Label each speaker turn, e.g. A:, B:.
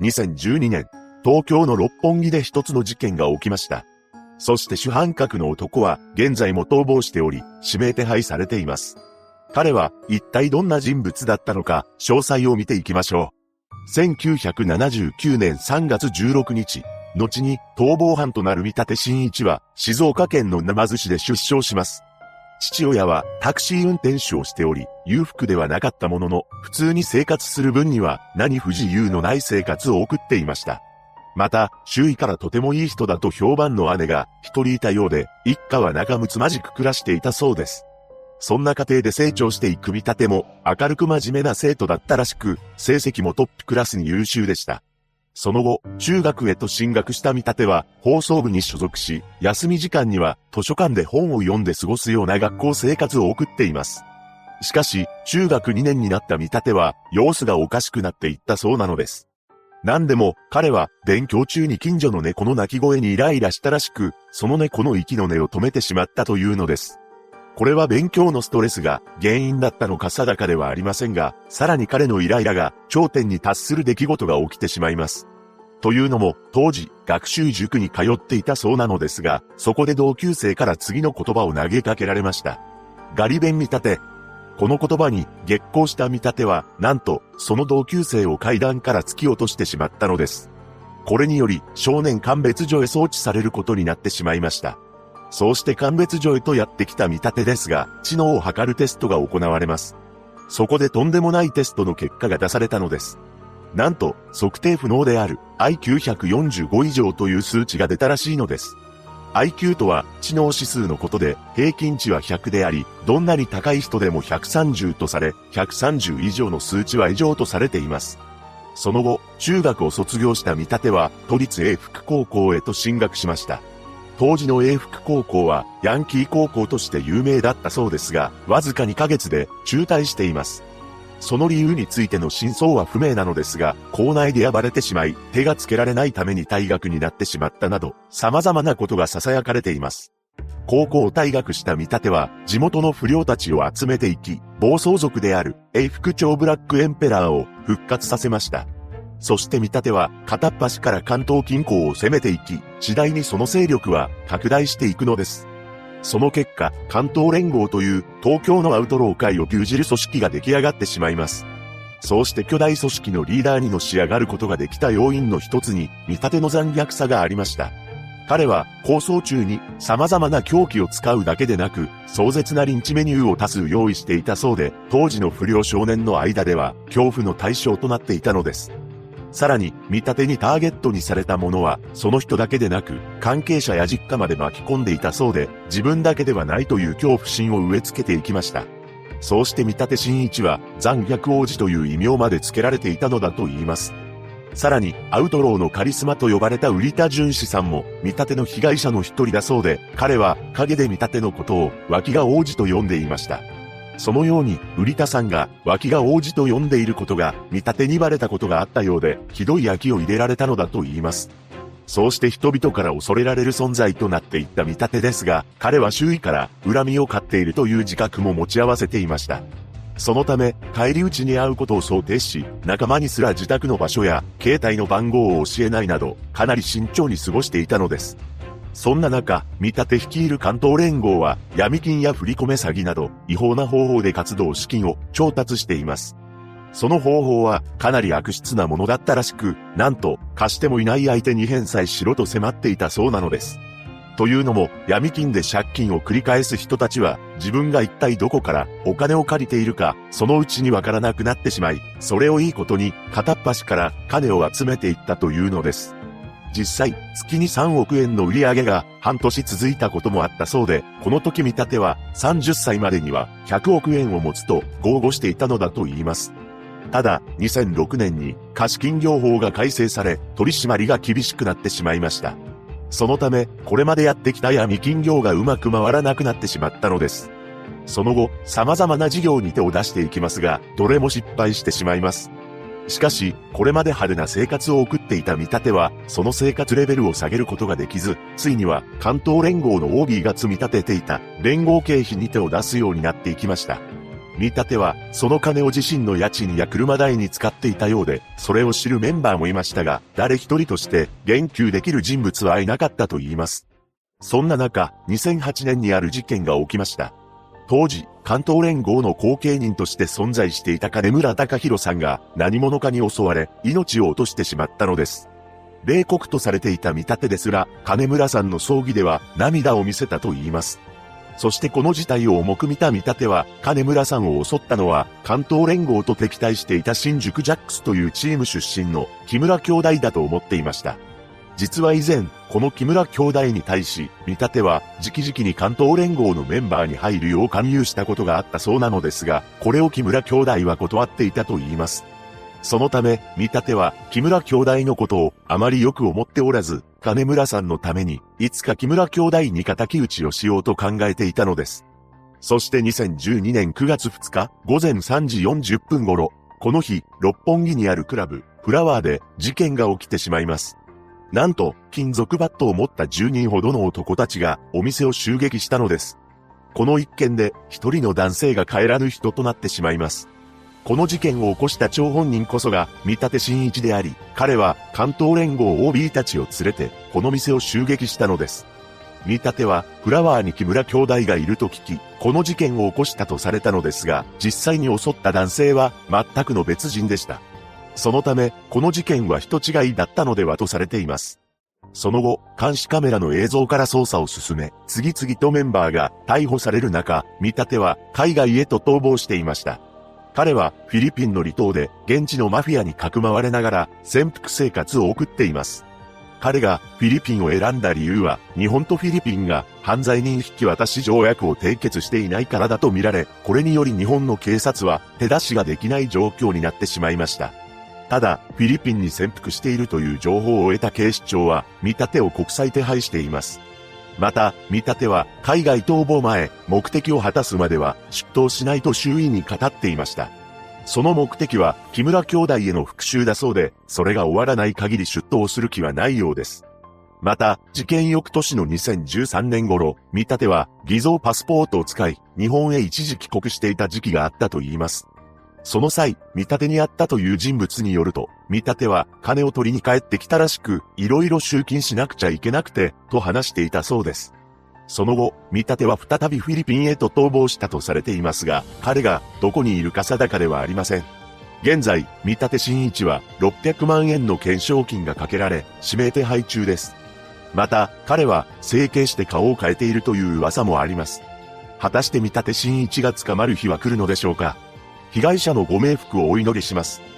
A: 2012年、東京の六本木で一つの事件が起きました。そして主犯格の男は現在も逃亡しており、指名手配されています。彼は一体どんな人物だったのか、詳細を見ていきましょう。1979年3月16日、後に逃亡犯となる見立真一は静岡県の沼津市で出生します。父親はタクシー運転手をしており、裕福ではなかったものの、普通に生活する分には何不自由のない生活を送っていました。また、周囲からとてもいい人だと評判の姉が一人いたようで、一家は仲睦まじく暮らしていたそうです。そんな家庭で成長していく見立ても、明るく真面目な生徒だったらしく、成績もトップクラスに優秀でした。その後、中学へと進学した見立ては、放送部に所属し、休み時間には図書館で本を読んで過ごすような学校生活を送っています。しかし、中学2年になった見立ては、様子がおかしくなっていったそうなのです。何でも、彼は、勉強中に近所の猫の鳴き声にイライラしたらしく、その猫の息の根を止めてしまったというのです。これは勉強のストレスが原因だったのか定かではありませんが、さらに彼のイライラが頂点に達する出来事が起きてしまいます。というのも、当時、学習塾に通っていたそうなのですが、そこで同級生から次の言葉を投げかけられました。ガリ弁見立て。この言葉に激高した見立ては、なんと、その同級生を階段から突き落としてしまったのです。これにより、少年鑑別所へ送致されることになってしまいました。そうして鑑別所へとやってきた見立てですが、知能を測るテストが行われます。そこでとんでもないテストの結果が出されたのです。なんと、測定不能である IQ145 以上という数値が出たらしいのです。IQ とは知能指数のことで、平均値は100であり、どんなに高い人でも130とされ、130以上の数値は異常とされています。その後、中学を卒業した見立ては、都立英福高校へと進学しました。当時の英福高校はヤンキー高校として有名だったそうですが、わずか2ヶ月で中退しています。その理由についての真相は不明なのですが、校内で暴れてしまい、手がつけられないために退学になってしまったなど、様々なことが囁かれています。高校を退学した見立ては、地元の不良たちを集めていき、暴走族である、英福町ブラックエンペラーを復活させました。そして見立ては片っ端から関東近郊を攻めていき、次第にその勢力は拡大していくのです。その結果、関東連合という東京のアウトロー界を牛耳る組織が出来上がってしまいます。そうして巨大組織のリーダーにのし上がることができた要因の一つに、見立ての残虐さがありました。彼は構想中に様々な凶器を使うだけでなく、壮絶なリンチメニューを多数用意していたそうで、当時の不良少年の間では恐怖の対象となっていたのです。さらに、見立てにターゲットにされたものは、その人だけでなく、関係者や実家まで巻き込んでいたそうで、自分だけではないという恐怖心を植え付けていきました。そうして見立て新一は、残虐王子という異名まで付けられていたのだと言います。さらに、アウトローのカリスマと呼ばれた売田淳史さんも、見立ての被害者の一人だそうで、彼は、影で見立てのことを、脇が王子と呼んでいました。そのように、売田さんが脇が王子と呼んでいることが見立てにバレたことがあったようで、ひどい焼きを入れられたのだと言います。そうして人々から恐れられる存在となっていった見立てですが、彼は周囲から恨みを買っているという自覚も持ち合わせていました。そのため、帰り討ちに会うことを想定し、仲間にすら自宅の場所や、携帯の番号を教えないなど、かなり慎重に過ごしていたのです。そんな中、見立て率いる関東連合は、闇金や振り込め詐欺など、違法な方法で活動資金を調達しています。その方法は、かなり悪質なものだったらしく、なんと、貸してもいない相手に返済しろと迫っていたそうなのです。というのも、闇金で借金を繰り返す人たちは、自分が一体どこからお金を借りているか、そのうちにわからなくなってしまい、それをいいことに、片っ端から金を集めていったというのです。実際、月に3億円の売り上げが半年続いたこともあったそうで、この時見立ては30歳までには100億円を持つと豪語していたのだと言います。ただ、2006年に貸金業法が改正され、取り締まりが厳しくなってしまいました。そのため、これまでやってきた闇金業がうまく回らなくなってしまったのです。その後、様々な事業に手を出していきますが、どれも失敗してしまいます。しかし、これまで派手な生活を送っていた見立ては、その生活レベルを下げることができず、ついには関東連合の OB が積み立てていた連合経費に手を出すようになっていきました。見立ては、その金を自身の家賃や車代に使っていたようで、それを知るメンバーもいましたが、誰一人として言及できる人物はいなかったと言います。そんな中、2008年にある事件が起きました。当時、関東連合の後継人として存在していた金村隆弘さんが何者かに襲われ、命を落としてしまったのです。冷酷とされていた見立てですら、金村さんの葬儀では涙を見せたと言います。そしてこの事態を重く見た見立ては、金村さんを襲ったのは、関東連合と敵対していた新宿ジャックスというチーム出身の木村兄弟だと思っていました。実は以前、この木村兄弟に対し、見立ては、直々に関東連合のメンバーに入るよう勧誘したことがあったそうなのですが、これを木村兄弟は断っていたと言います。そのため、見立ては、木村兄弟のことをあまりよく思っておらず、金村さんのために、いつか木村兄弟に仇討ちをしようと考えていたのです。そして2012年9月2日、午前3時40分頃、この日、六本木にあるクラブ、フラワーで事件が起きてしまいます。なんと、金属バットを持った10人ほどの男たちがお店を襲撃したのです。この一件で一人の男性が帰らぬ人となってしまいます。この事件を起こした張本人こそが見立て真一であり、彼は関東連合 OB たちを連れてこの店を襲撃したのです。見立てはフラワーに木村兄弟がいると聞き、この事件を起こしたとされたのですが、実際に襲った男性は全くの別人でした。そのため、この事件は人違いだったのではとされています。その後、監視カメラの映像から捜査を進め、次々とメンバーが逮捕される中、見立ては海外へと逃亡していました。彼はフィリピンの離島で現地のマフィアにかくまわれながら潜伏生活を送っています。彼がフィリピンを選んだ理由は、日本とフィリピンが犯罪人引き渡し条約を締結していないからだと見られ、これにより日本の警察は手出しができない状況になってしまいました。ただ、フィリピンに潜伏しているという情報を得た警視庁は、見立てを国際手配しています。また、見立ては、海外逃亡前、目的を果たすまでは、出頭しないと周囲に語っていました。その目的は、木村兄弟への復讐だそうで、それが終わらない限り出頭する気はないようです。また、事件翌年の2013年頃、見立ては、偽造パスポートを使い、日本へ一時帰国していた時期があったと言います。その際、見立てにあったという人物によると、見立ては金を取りに帰ってきたらしく、いろいろ集金しなくちゃいけなくて、と話していたそうです。その後、見立ては再びフィリピンへと逃亡したとされていますが、彼がどこにいるか定かではありません。現在、見立て新一は600万円の懸賞金がかけられ、指名手配中です。また、彼は整形して顔を変えているという噂もあります。果たして見立て新一が捕まる日は来るのでしょうか被害者のご冥福をお祈りします。